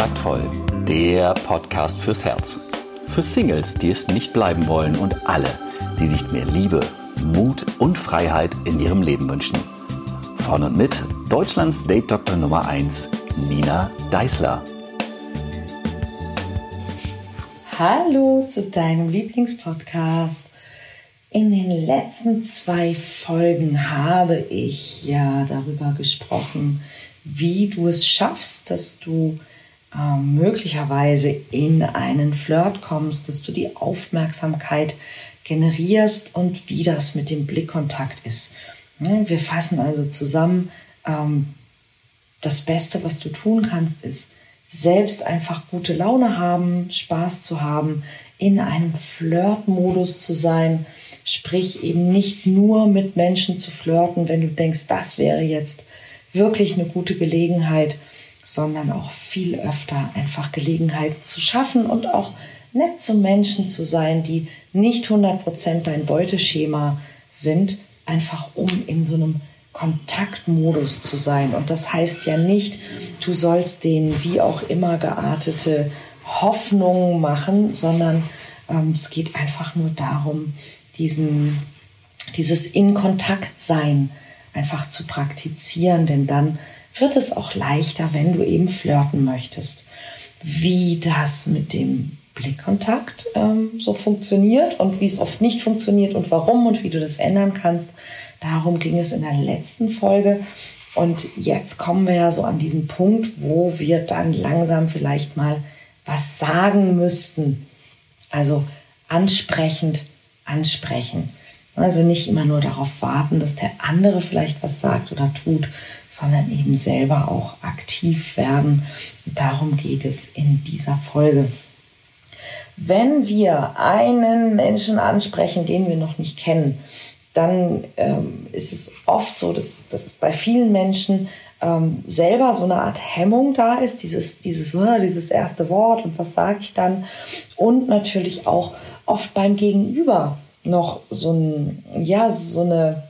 Kontaktvoll, der Podcast fürs Herz. Für Singles, die es nicht bleiben wollen und alle, die sich mehr Liebe, Mut und Freiheit in ihrem Leben wünschen. Von und mit Deutschlands Date Doktor Nummer 1, Nina Deißler. Hallo zu deinem Lieblingspodcast. In den letzten zwei Folgen habe ich ja darüber gesprochen, wie du es schaffst, dass du äh, möglicherweise in einen Flirt kommst, dass du die Aufmerksamkeit generierst und wie das mit dem Blickkontakt ist. Wir fassen also zusammen, ähm, das Beste, was du tun kannst, ist selbst einfach gute Laune haben, Spaß zu haben, in einem Flirt-Modus zu sein, sprich eben nicht nur mit Menschen zu flirten, wenn du denkst, das wäre jetzt wirklich eine gute Gelegenheit, sondern auch viel öfter einfach Gelegenheiten zu schaffen und auch nett zu Menschen zu sein, die nicht 100% dein Beuteschema sind, einfach um in so einem Kontaktmodus zu sein. Und das heißt ja nicht, du sollst den wie auch immer geartete Hoffnungen machen, sondern ähm, es geht einfach nur darum, diesen, dieses in Kontakt sein einfach zu praktizieren, denn dann wird es auch leichter, wenn du eben flirten möchtest. Wie das mit dem Blickkontakt ähm, so funktioniert und wie es oft nicht funktioniert und warum und wie du das ändern kannst, darum ging es in der letzten Folge. Und jetzt kommen wir ja so an diesen Punkt, wo wir dann langsam vielleicht mal was sagen müssten. Also ansprechend ansprechen. Also nicht immer nur darauf warten, dass der andere vielleicht was sagt oder tut, sondern eben selber auch aktiv werden. Und darum geht es in dieser Folge. Wenn wir einen Menschen ansprechen, den wir noch nicht kennen, dann ähm, ist es oft so, dass, dass bei vielen Menschen ähm, selber so eine Art Hemmung da ist, dieses, dieses, uh, dieses erste Wort und was sage ich dann. Und natürlich auch oft beim Gegenüber noch so ein, ja, so eine,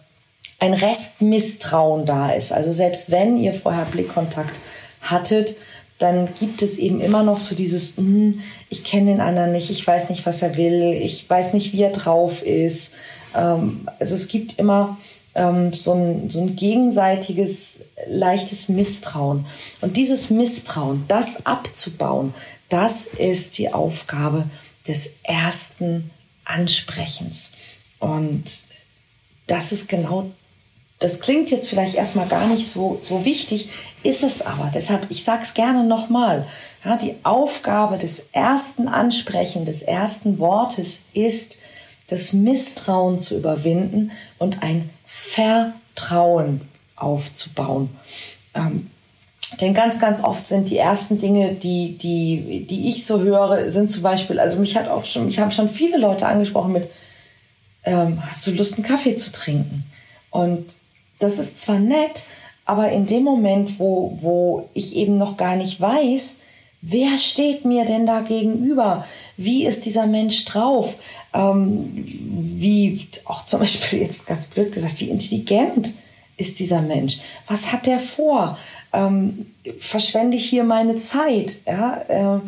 ein Restmisstrauen da ist. Also selbst wenn ihr vorher Blickkontakt hattet, dann gibt es eben immer noch so dieses, mm, ich kenne den anderen nicht, ich weiß nicht, was er will, ich weiß nicht, wie er drauf ist. Ähm, also es gibt immer ähm, so, ein, so ein gegenseitiges, leichtes Misstrauen. Und dieses Misstrauen, das abzubauen, das ist die Aufgabe des ersten Ansprechens. Und das ist genau, das klingt jetzt vielleicht erstmal gar nicht so, so wichtig, ist es aber. Deshalb, ich sage es gerne nochmal. Ja, die Aufgabe des ersten Ansprechen, des ersten Wortes ist, das Misstrauen zu überwinden und ein Vertrauen aufzubauen. Ähm, denn ganz, ganz oft sind die ersten Dinge, die, die, die ich so höre, sind zum Beispiel, also mich hat auch schon, mich haben schon viele Leute angesprochen mit, ähm, hast du Lust, einen Kaffee zu trinken? Und das ist zwar nett, aber in dem Moment, wo, wo ich eben noch gar nicht weiß, wer steht mir denn da gegenüber? Wie ist dieser Mensch drauf? Ähm, wie, auch zum Beispiel jetzt ganz blöd gesagt, wie intelligent ist dieser Mensch? Was hat der vor? Ähm, verschwende ich hier meine Zeit? Ja? Äh,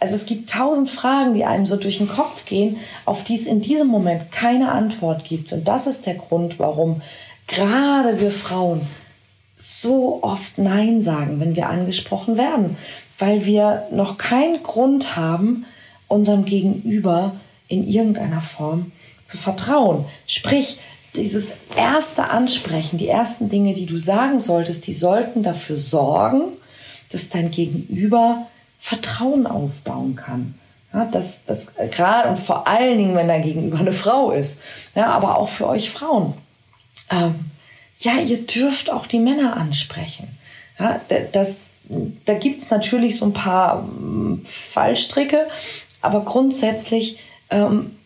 also es gibt tausend Fragen, die einem so durch den Kopf gehen, auf die es in diesem Moment keine Antwort gibt. Und das ist der Grund, warum gerade wir Frauen so oft Nein sagen, wenn wir angesprochen werden, weil wir noch keinen Grund haben, unserem Gegenüber in irgendeiner Form zu vertrauen. Sprich, dieses erste Ansprechen, die ersten Dinge, die du sagen solltest, die sollten dafür sorgen, dass dein Gegenüber Vertrauen aufbauen kann. Ja, dass das gerade und vor allen Dingen, wenn dein Gegenüber eine Frau ist, ja, aber auch für euch Frauen. Ähm, ja, ihr dürft auch die Männer ansprechen. Ja, das, da gibt's natürlich so ein paar ähm, Fallstricke, aber grundsätzlich ähm,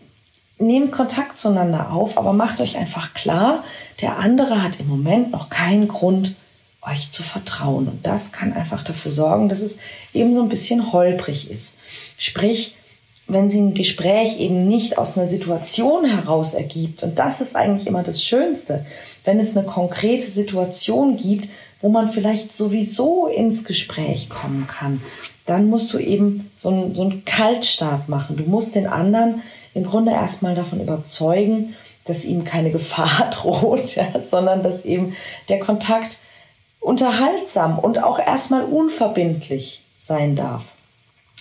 nehmt Kontakt zueinander auf, aber macht euch einfach klar, der andere hat im Moment noch keinen Grund, euch zu vertrauen. Und das kann einfach dafür sorgen, dass es eben so ein bisschen holprig ist. Sprich, wenn sie ein Gespräch eben nicht aus einer Situation heraus ergibt, und das ist eigentlich immer das Schönste, wenn es eine konkrete Situation gibt, wo man vielleicht sowieso ins Gespräch kommen kann, dann musst du eben so einen, so einen Kaltstart machen. Du musst den anderen im Grunde erstmal davon überzeugen, dass ihm keine Gefahr droht, ja, sondern dass eben der Kontakt unterhaltsam und auch erstmal unverbindlich sein darf.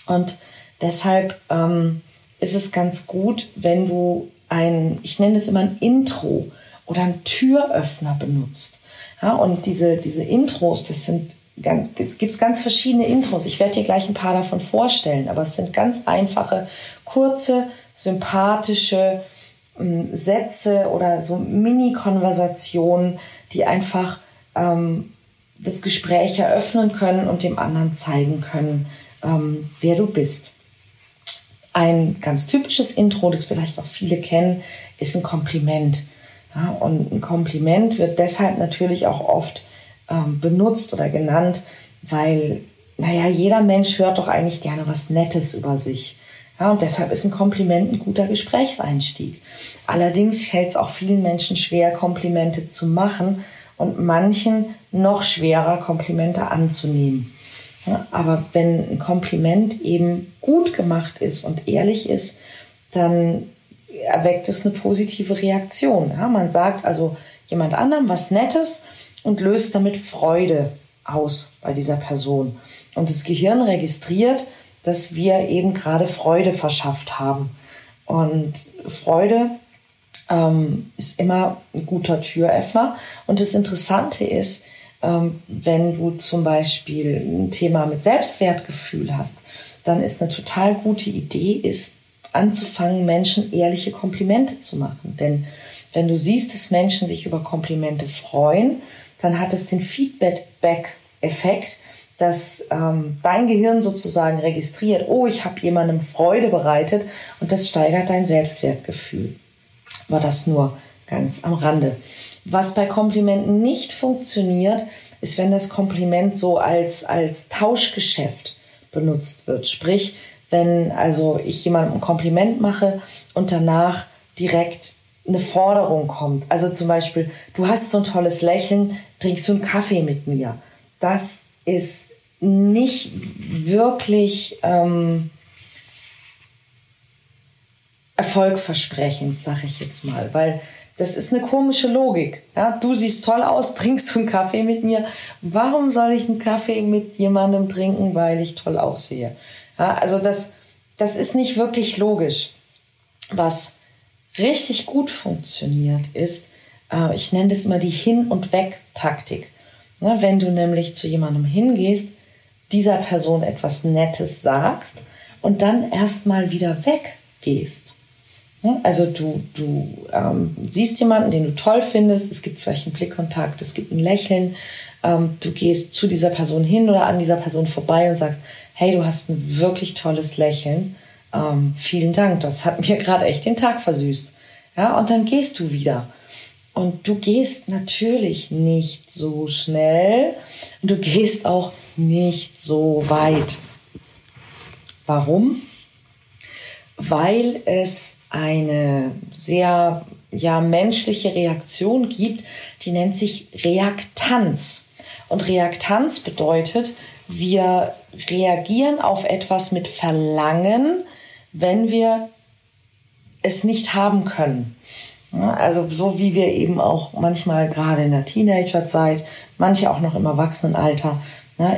Und deshalb ähm, ist es ganz gut, wenn du ein, ich nenne es immer ein Intro oder ein Türöffner benutzt. Ja, und diese, diese Intros, das sind es gibt ganz verschiedene Intros. Ich werde dir gleich ein paar davon vorstellen, aber es sind ganz einfache, kurze, sympathische ähm, Sätze oder so Mini-Konversationen, die einfach ähm, das Gespräch eröffnen können und dem anderen zeigen können, ähm, wer du bist. Ein ganz typisches Intro, das vielleicht auch viele kennen, ist ein Kompliment. Ja, und ein Kompliment wird deshalb natürlich auch oft ähm, benutzt oder genannt, weil, naja, jeder Mensch hört doch eigentlich gerne was Nettes über sich. Ja, und deshalb ist ein Kompliment ein guter Gesprächseinstieg. Allerdings fällt es auch vielen Menschen schwer, Komplimente zu machen und manchen noch schwerer, Komplimente anzunehmen. Ja, aber wenn ein Kompliment eben gut gemacht ist und ehrlich ist, dann erweckt es eine positive Reaktion. Ja, man sagt also jemand anderem was Nettes und löst damit Freude aus bei dieser Person. Und das Gehirn registriert, dass wir eben gerade Freude verschafft haben. Und Freude ähm, ist immer ein guter Türöffner. Und das Interessante ist, ähm, wenn du zum Beispiel ein Thema mit Selbstwertgefühl hast, dann ist eine total gute Idee, ist anzufangen, Menschen ehrliche Komplimente zu machen. Denn wenn du siehst, dass Menschen sich über Komplimente freuen, dann hat es den Feedback-Effekt, dass ähm, dein Gehirn sozusagen registriert, oh, ich habe jemandem Freude bereitet und das steigert dein Selbstwertgefühl. War das nur ganz am Rande. Was bei Komplimenten nicht funktioniert, ist, wenn das Kompliment so als, als Tauschgeschäft benutzt wird. Sprich, wenn also ich jemandem ein Kompliment mache und danach direkt eine Forderung kommt. Also zum Beispiel, du hast so ein tolles Lächeln, trinkst du einen Kaffee mit mir. Das ist nicht wirklich ähm, erfolgversprechend, sag ich jetzt mal, weil das ist eine komische Logik. Ja, du siehst toll aus, trinkst du einen Kaffee mit mir. Warum soll ich einen Kaffee mit jemandem trinken, weil ich toll aussehe? Ja, also das, das ist nicht wirklich logisch. Was richtig gut funktioniert ist, äh, ich nenne das immer die Hin- und Weg-Taktik. Ne, wenn du nämlich zu jemandem hingehst, dieser Person etwas Nettes sagst und dann erstmal wieder weggehst. Also du, du ähm, siehst jemanden, den du toll findest, es gibt vielleicht einen Blickkontakt, es gibt ein Lächeln, ähm, du gehst zu dieser Person hin oder an dieser Person vorbei und sagst, hey, du hast ein wirklich tolles Lächeln, ähm, vielen Dank, das hat mir gerade echt den Tag versüßt. Ja, und dann gehst du wieder. Und du gehst natürlich nicht so schnell und du gehst auch nicht so weit. Warum? Weil es eine sehr ja, menschliche Reaktion gibt, die nennt sich Reaktanz. Und Reaktanz bedeutet, wir reagieren auf etwas mit Verlangen, wenn wir es nicht haben können. Also so wie wir eben auch manchmal gerade in der Teenagerzeit, manche auch noch im Erwachsenenalter,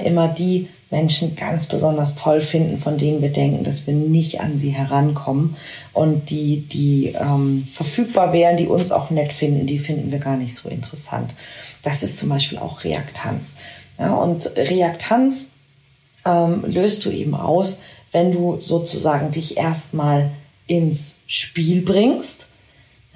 immer die Menschen ganz besonders toll finden, von denen wir denken, dass wir nicht an sie herankommen. Und die, die ähm, verfügbar wären, die uns auch nett finden, die finden wir gar nicht so interessant. Das ist zum Beispiel auch Reaktanz. Ja, und Reaktanz ähm, löst du eben aus, wenn du sozusagen dich erstmal ins Spiel bringst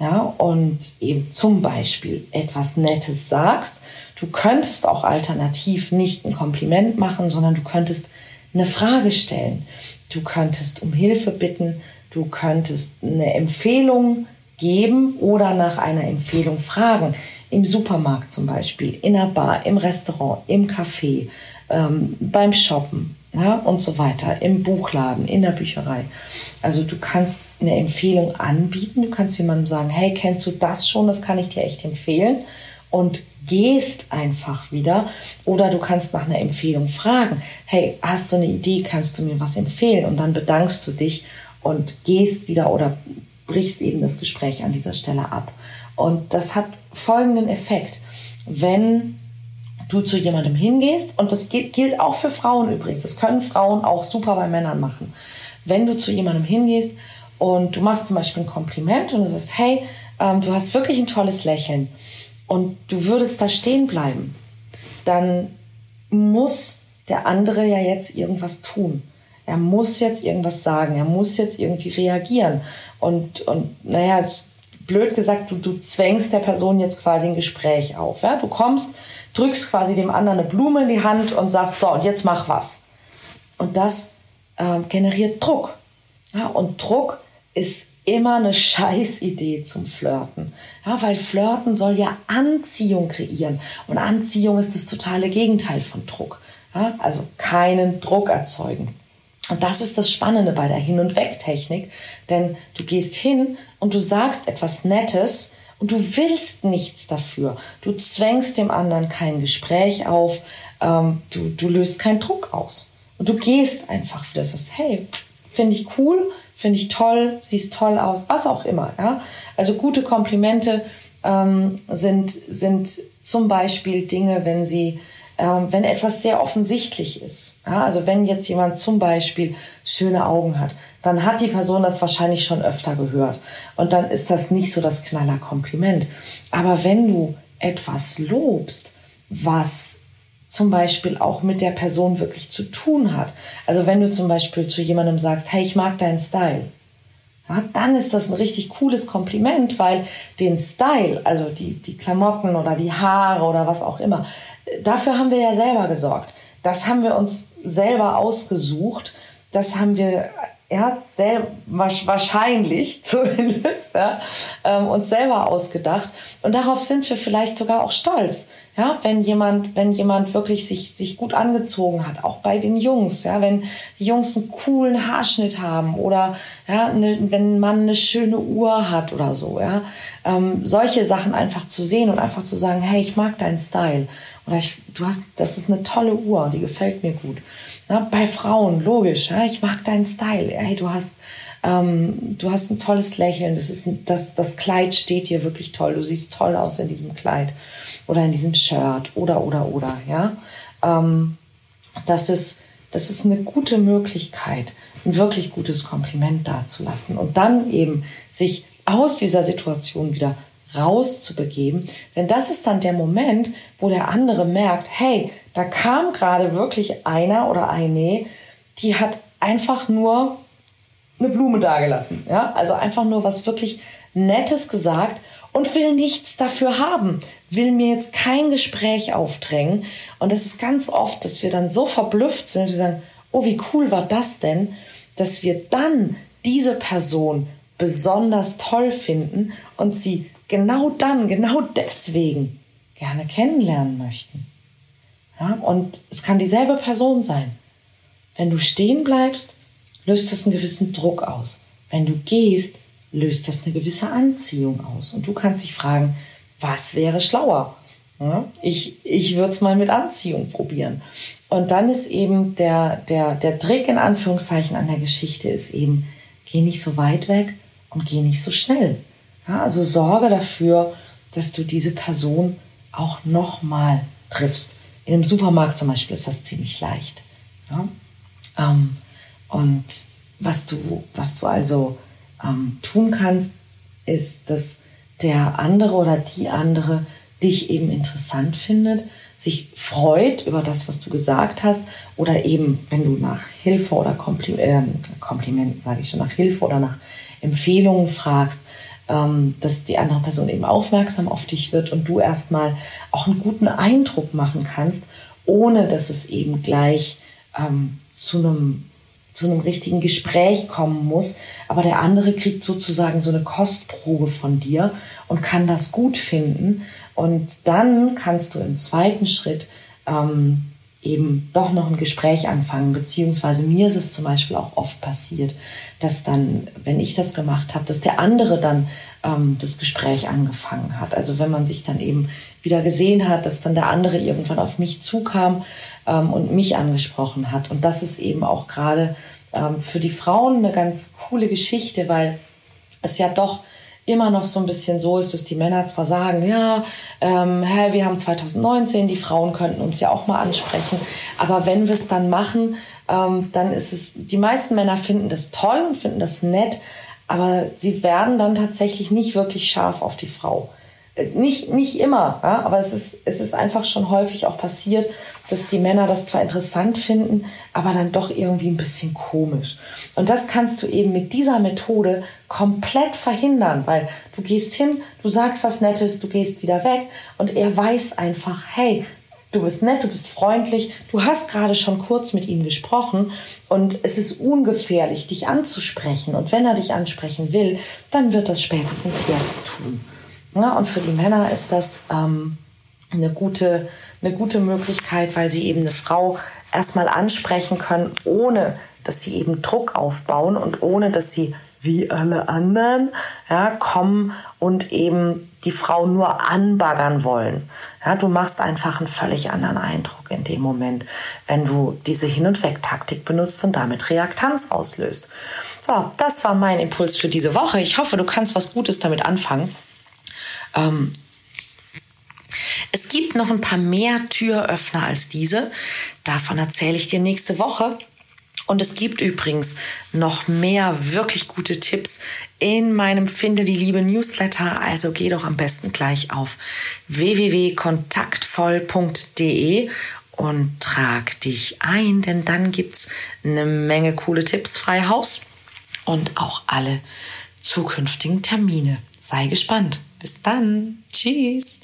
ja, und eben zum Beispiel etwas Nettes sagst. Du könntest auch alternativ nicht ein Kompliment machen, sondern du könntest eine Frage stellen. Du könntest um Hilfe bitten, du könntest eine Empfehlung geben oder nach einer Empfehlung fragen. Im Supermarkt zum Beispiel, in der Bar, im Restaurant, im Café, ähm, beim Shoppen ja, und so weiter, im Buchladen, in der Bücherei. Also du kannst eine Empfehlung anbieten, du kannst jemandem sagen, hey, kennst du das schon, das kann ich dir echt empfehlen. und gehst einfach wieder. Oder du kannst nach einer Empfehlung fragen, hey, hast du eine Idee, kannst du mir was empfehlen? Und dann bedankst du dich und gehst wieder oder brichst eben das Gespräch an dieser Stelle ab. Und das hat folgenden Effekt. Wenn du zu jemandem hingehst, und das gilt auch für Frauen übrigens, das können Frauen auch super bei Männern machen. Wenn du zu jemandem hingehst und du machst zum Beispiel ein Kompliment und du sagst, hey, ähm, du hast wirklich ein tolles Lächeln und du würdest da stehen bleiben, dann muss der andere ja jetzt irgendwas tun. Er muss jetzt irgendwas sagen, er muss jetzt irgendwie reagieren. Und, und naja, blöd gesagt, du, du zwängst der Person jetzt quasi ein Gespräch auf. Ja? Du kommst, drückst quasi dem anderen eine Blume in die Hand und sagst, so, und jetzt mach was. Und das äh, generiert Druck. Ja? Und Druck ist immer eine Scheißidee zum Flirten. Ja, weil Flirten soll ja Anziehung kreieren. Und Anziehung ist das totale Gegenteil von Druck. Ja, also keinen Druck erzeugen. Und das ist das Spannende bei der Hin- und Weg-Technik, denn du gehst hin und du sagst etwas Nettes und du willst nichts dafür. Du zwängst dem anderen kein Gespräch auf, ähm, du, du löst keinen Druck aus. Und du gehst einfach wieder, sagst, hey, finde ich cool, finde ich toll, siehst toll aus, was auch immer. Ja? Also gute Komplimente ähm, sind, sind zum Beispiel Dinge, wenn sie ähm, wenn etwas sehr offensichtlich ist. Also wenn jetzt jemand zum Beispiel schöne Augen hat, dann hat die Person das wahrscheinlich schon öfter gehört. Und dann ist das nicht so das knaller Kompliment. Aber wenn du etwas lobst, was zum Beispiel auch mit der Person wirklich zu tun hat. Also wenn du zum Beispiel zu jemandem sagst, hey, ich mag deinen Style, ja, dann ist das ein richtig cooles Kompliment, weil den Style, also die, die Klamotten oder die Haare oder was auch immer, dafür haben wir ja selber gesorgt. Das haben wir uns selber ausgesucht. Das haben wir ja, sehr, wahrscheinlich zumindest, ja, ähm, uns selber ausgedacht. Und darauf sind wir vielleicht sogar auch stolz. Ja, wenn jemand, wenn jemand wirklich sich, sich gut angezogen hat, auch bei den Jungs, ja, wenn die Jungs einen coolen Haarschnitt haben oder ja, ne, wenn man eine schöne Uhr hat oder so, ja, ähm, solche Sachen einfach zu sehen und einfach zu sagen, hey, ich mag deinen Style oder ich, du hast, das ist eine tolle Uhr, die gefällt mir gut. Ja, bei Frauen, logisch, ja, ich mag deinen Style. Hey, du hast, ähm, du hast ein tolles Lächeln. Das, ist ein, das, das Kleid steht dir wirklich toll. Du siehst toll aus in diesem Kleid oder in diesem Shirt oder, oder, oder. Ja? Ähm, das, ist, das ist eine gute Möglichkeit, ein wirklich gutes Kompliment dazulassen und dann eben sich aus dieser Situation wieder rauszubegeben. Denn das ist dann der Moment, wo der andere merkt, hey, da kam gerade wirklich einer oder eine, die hat einfach nur eine Blume dagelassen. Ja? Also einfach nur was wirklich Nettes gesagt und will nichts dafür haben, will mir jetzt kein Gespräch aufdrängen. Und es ist ganz oft, dass wir dann so verblüfft sind und sagen, oh, wie cool war das denn, dass wir dann diese Person besonders toll finden und sie genau dann, genau deswegen gerne kennenlernen möchten. Ja, und es kann dieselbe Person sein. Wenn du stehen bleibst, löst das einen gewissen Druck aus. Wenn du gehst, löst das eine gewisse Anziehung aus. Und du kannst dich fragen, was wäre schlauer? Ja, ich ich würde es mal mit Anziehung probieren. Und dann ist eben der, der, der Trick in Anführungszeichen an der Geschichte ist eben, geh nicht so weit weg und geh nicht so schnell. Ja, also sorge dafür, dass du diese Person auch nochmal triffst. In einem Supermarkt zum Beispiel ist das ziemlich leicht. Ja? Ähm, und was du, was du also ähm, tun kannst, ist, dass der andere oder die andere dich eben interessant findet, sich freut über das, was du gesagt hast oder eben, wenn du nach Hilfe oder Kompli äh, Kompliment, sage ich schon, nach Hilfe oder nach Empfehlungen fragst, dass die andere Person eben aufmerksam auf dich wird und du erstmal auch einen guten Eindruck machen kannst, ohne dass es eben gleich ähm, zu einem zu einem richtigen Gespräch kommen muss, aber der andere kriegt sozusagen so eine Kostprobe von dir und kann das gut finden. Und dann kannst du im zweiten Schritt ähm, eben doch noch ein Gespräch anfangen, beziehungsweise mir ist es zum Beispiel auch oft passiert, dass dann, wenn ich das gemacht habe, dass der andere dann ähm, das Gespräch angefangen hat. Also wenn man sich dann eben wieder gesehen hat, dass dann der andere irgendwann auf mich zukam ähm, und mich angesprochen hat. Und das ist eben auch gerade ähm, für die Frauen eine ganz coole Geschichte, weil es ja doch immer noch so ein bisschen so ist, dass die Männer zwar sagen, ja, ähm, hey, wir haben 2019, die Frauen könnten uns ja auch mal ansprechen, aber wenn wir es dann machen, ähm, dann ist es, die meisten Männer finden das toll und finden das nett, aber sie werden dann tatsächlich nicht wirklich scharf auf die Frau. Nicht, nicht immer, ja, aber es ist, es ist einfach schon häufig auch passiert, dass die Männer das zwar interessant finden, aber dann doch irgendwie ein bisschen komisch. Und das kannst du eben mit dieser Methode komplett verhindern, weil du gehst hin, du sagst was Nettes, du gehst wieder weg und er weiß einfach, hey, du bist nett, du bist freundlich, du hast gerade schon kurz mit ihm gesprochen und es ist ungefährlich, dich anzusprechen. Und wenn er dich ansprechen will, dann wird das spätestens jetzt tun. Ja, und für die Männer ist das ähm, eine, gute, eine gute Möglichkeit, weil sie eben eine Frau erstmal ansprechen können, ohne dass sie eben Druck aufbauen und ohne dass sie wie alle anderen ja, kommen und eben die Frau nur anbaggern wollen. Ja, du machst einfach einen völlig anderen Eindruck in dem Moment, wenn du diese Hin- und Weg-Taktik benutzt und damit Reaktanz auslöst. So, das war mein Impuls für diese Woche. Ich hoffe, du kannst was Gutes damit anfangen. Ähm, es gibt noch ein paar mehr Türöffner als diese. Davon erzähle ich dir nächste Woche. Und es gibt übrigens noch mehr wirklich gute Tipps in meinem Finde die Liebe Newsletter. Also geh doch am besten gleich auf www.kontaktvoll.de und trag dich ein, denn dann gibt's eine Menge coole Tipps frei Haus und auch alle zukünftigen Termine. Sei gespannt. Bis dann. Tschüss.